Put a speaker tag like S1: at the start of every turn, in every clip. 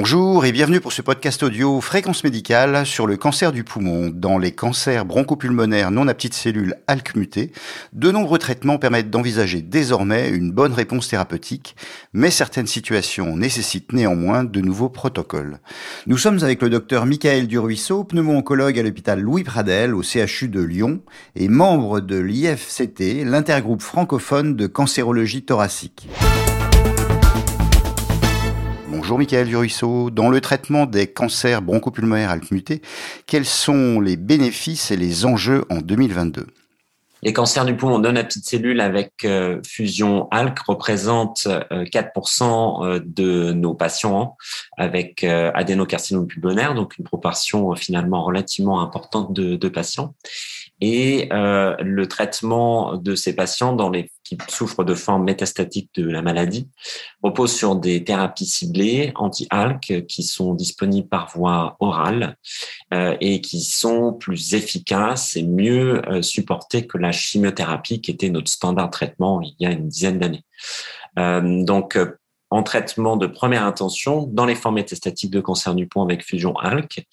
S1: Bonjour et bienvenue pour ce podcast audio Fréquence médicale sur le cancer du poumon. Dans les cancers bronchopulmonaires non à petites cellules ALK mutées, de nombreux traitements permettent d'envisager désormais une bonne réponse thérapeutique, mais certaines situations nécessitent néanmoins de nouveaux protocoles. Nous sommes avec le docteur Michael Duruisseau, pneumo-oncologue à l'hôpital Louis Pradel au CHU de Lyon et membre de l'IFCT, l'intergroupe francophone de cancérologie thoracique. Bonjour Michael Duruisseau. Dans le traitement des cancers bronchopulmonaires mutés, quels sont les bénéfices et les enjeux en 2022
S2: les cancers du poumon non à petites cellules avec euh, fusion ALK représentent 4% euh, euh, de nos patients avec adénocarcinome pulmonaire, donc une proportion finalement relativement importante de patients. Et le traitement de ces patients dans les qui souffrent de formes métastatiques de la maladie repose sur des thérapies ciblées anti-ALK qui sont disponibles par voie orale euh, et qui sont plus efficaces et mieux euh, supportées que la chimiothérapie qui était notre standard traitement il y a une dizaine d'années. Euh, donc, en traitement de première intention dans les formes métastatiques de cancer du poumon avec fusion ALK.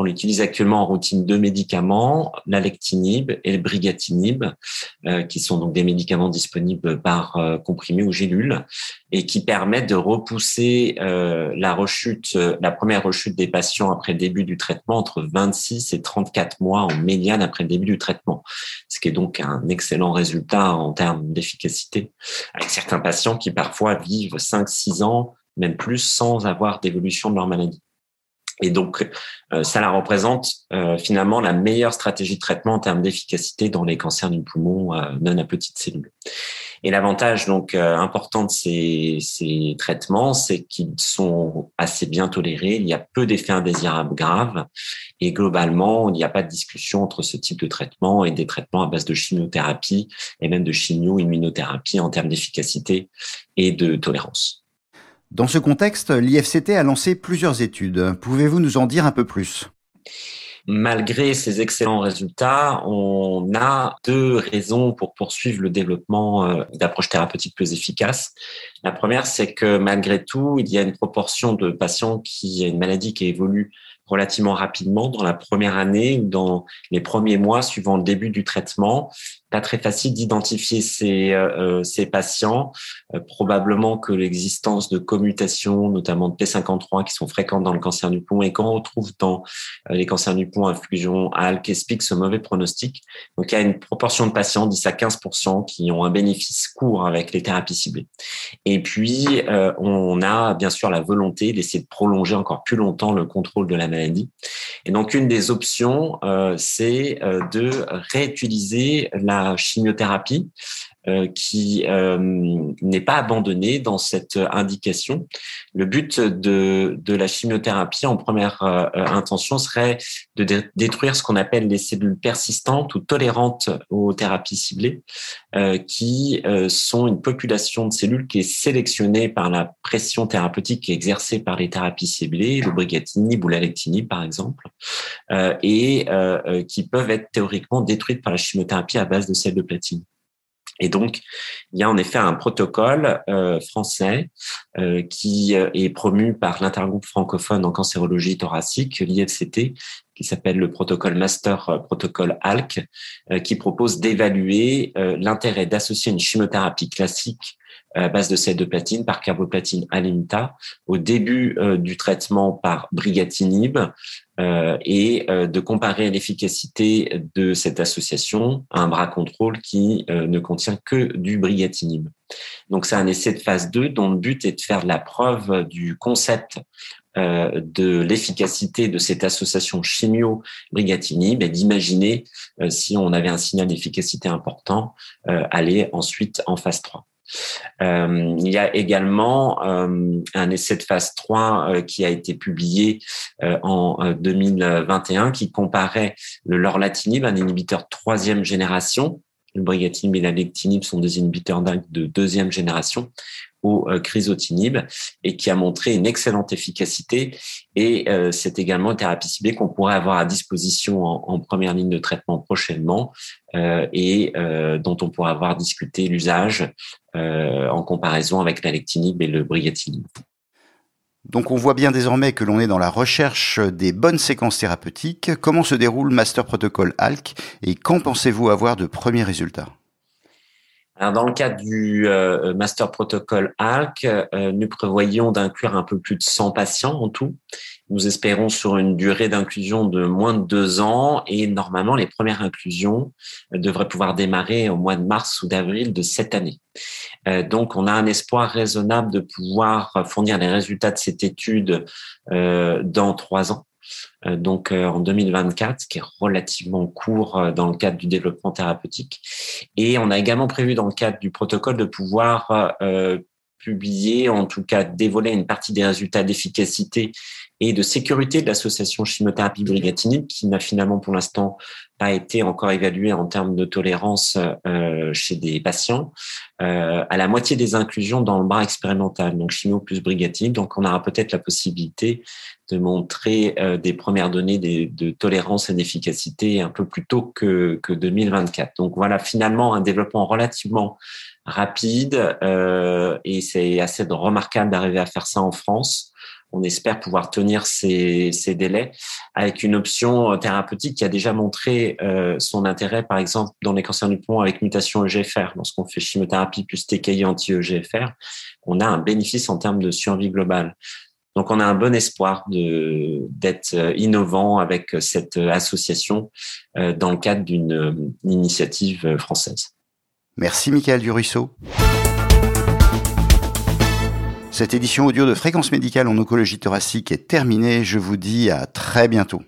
S2: On utilise actuellement en routine deux médicaments, l'alectinib et le brigatinib, euh, qui sont donc des médicaments disponibles par euh, comprimé ou gélule et qui permettent de repousser euh, la rechute, la première rechute des patients après début du traitement entre 26 et 34 mois en médiane après le début du traitement, ce qui est donc un excellent résultat en termes d'efficacité, avec certains patients qui parfois vivent 5-6 ans, même plus, sans avoir d'évolution de leur maladie. Et donc, euh, ça la représente euh, finalement la meilleure stratégie de traitement en termes d'efficacité dans les cancers du poumon euh, non à petites cellules. Et l'avantage donc important de ces, ces traitements, c'est qu'ils sont assez bien tolérés. Il y a peu d'effets indésirables graves et globalement, il n'y a pas de discussion entre ce type de traitement et des traitements à base de chimiothérapie et même de chimio-immunothérapie en termes d'efficacité et de tolérance.
S1: Dans ce contexte, l'IFCT a lancé plusieurs études. Pouvez-vous nous en dire un peu plus?
S2: Malgré ces excellents résultats, on a deux raisons pour poursuivre le développement euh, d'approches thérapeutiques plus efficaces. La première, c'est que malgré tout, il y a une proportion de patients qui a une maladie qui évolue relativement rapidement dans la première année ou dans les premiers mois suivant le début du traitement pas très facile d'identifier ces, euh, euh, ces patients. Euh, probablement que l'existence de commutations, notamment de P53, qui sont fréquentes dans le cancer du poumon et qu'on retrouve dans les cancers du poumon, infusion ALK, explique ce mauvais pronostic. Donc, il y a une proportion de patients, 10 à 15% qui ont un bénéfice court avec les thérapies ciblées. Et puis, on a bien sûr la volonté d'essayer de prolonger encore plus longtemps le contrôle de la maladie. Et donc, une des options, c'est de réutiliser la chimiothérapie euh, qui euh, n'est pas abandonnée dans cette indication. Le but de, de la chimiothérapie en première euh, intention serait de détruire ce qu'on appelle les cellules persistantes ou tolérantes aux thérapies ciblées, qui sont une population de cellules qui est sélectionnée par la pression thérapeutique exercée par les thérapies ciblées, le brigatinib ou l'alectinib par exemple, et qui peuvent être théoriquement détruites par la chimiothérapie à base de sel de platine. Et donc, il y a en effet un protocole euh, français euh, qui euh, est promu par l'intergroupe francophone en cancérologie thoracique, l'IFCT, qui s'appelle le protocole Master Protocol ALK, qui propose d'évaluer l'intérêt d'associer une chimiothérapie classique à base de sel de platine par carboplatine alimenta au début euh, du traitement par brigatinib euh, et euh, de comparer l'efficacité de cette association à un bras contrôle qui ne contient que du brigatinib. Donc c'est un essai de phase 2 dont le but est de faire la preuve du concept de l'efficacité de cette association chimio-brigatinib et d'imaginer si on avait un signal d'efficacité important, aller ensuite en phase 3. Euh, il y a également euh, un essai de phase 3 euh, qui a été publié en 2021 qui comparait le lorlatinib, un inhibiteur troisième génération, le brigatinib et la sont des inhibiteurs de deuxième génération au euh, crisotinib et qui a montré une excellente efficacité. Et euh, c'est également une thérapie ciblée qu'on pourrait avoir à disposition en, première ligne de traitement prochainement euh, et dont on pourra avoir discuté l'usage en comparaison avec l'alectinib et le brigatinib.
S1: Donc on voit bien désormais que l'on est dans la recherche des bonnes séquences thérapeutiques. Comment se déroule Master Protocol ALK et quand pensez-vous avoir de premiers résultats?
S2: Alors, dans le cadre du euh, Master Protocol ALK, euh, nous prévoyons d'inclure un peu plus de 100 patients en tout. Nous espérons sur une durée d'inclusion de moins de deux ans et normalement les premières inclusions euh, devraient pouvoir démarrer au mois de mars ou d'avril de cette année. donc, on a un espoir raisonnable de pouvoir fournir les résultats de cette étude dans trois ans. Euh, donc euh, en 2024, qui est relativement court euh, dans le cadre du développement thérapeutique. Et on a également prévu dans le cadre du protocole de pouvoir publier, en tout cas dévoiler une partie des résultats d'efficacité et de sécurité de l'association chimiothérapie brigatinide qui n'a finalement pour l'instant pas été encore évaluée en termes de tolérance euh, chez des patients euh, à la moitié des inclusions dans le bras expérimental, donc chimio plus brigatinide. Donc on aura peut-être la possibilité de montrer euh, des premières données de tolérance et d'efficacité un peu plus tôt que 2024. Donc voilà finalement un développement relativement rapide euh, et c'est assez remarquable d'arriver à faire ça en France. On espère pouvoir tenir ces, ces délais avec une option thérapeutique qui a déjà montré euh, son intérêt, par exemple, dans les cancers du poumon avec mutation EGFR. Lorsqu'on fait chimiothérapie plus TKI anti-EGFR, on a un bénéfice en termes de survie globale. Donc, on a un bon espoir d'être innovant avec cette association euh, dans le cadre d'une initiative française.
S1: Merci Michael Duruisseau. Cette édition audio de Fréquence médicale en oncologie thoracique est terminée. Je vous dis à très bientôt.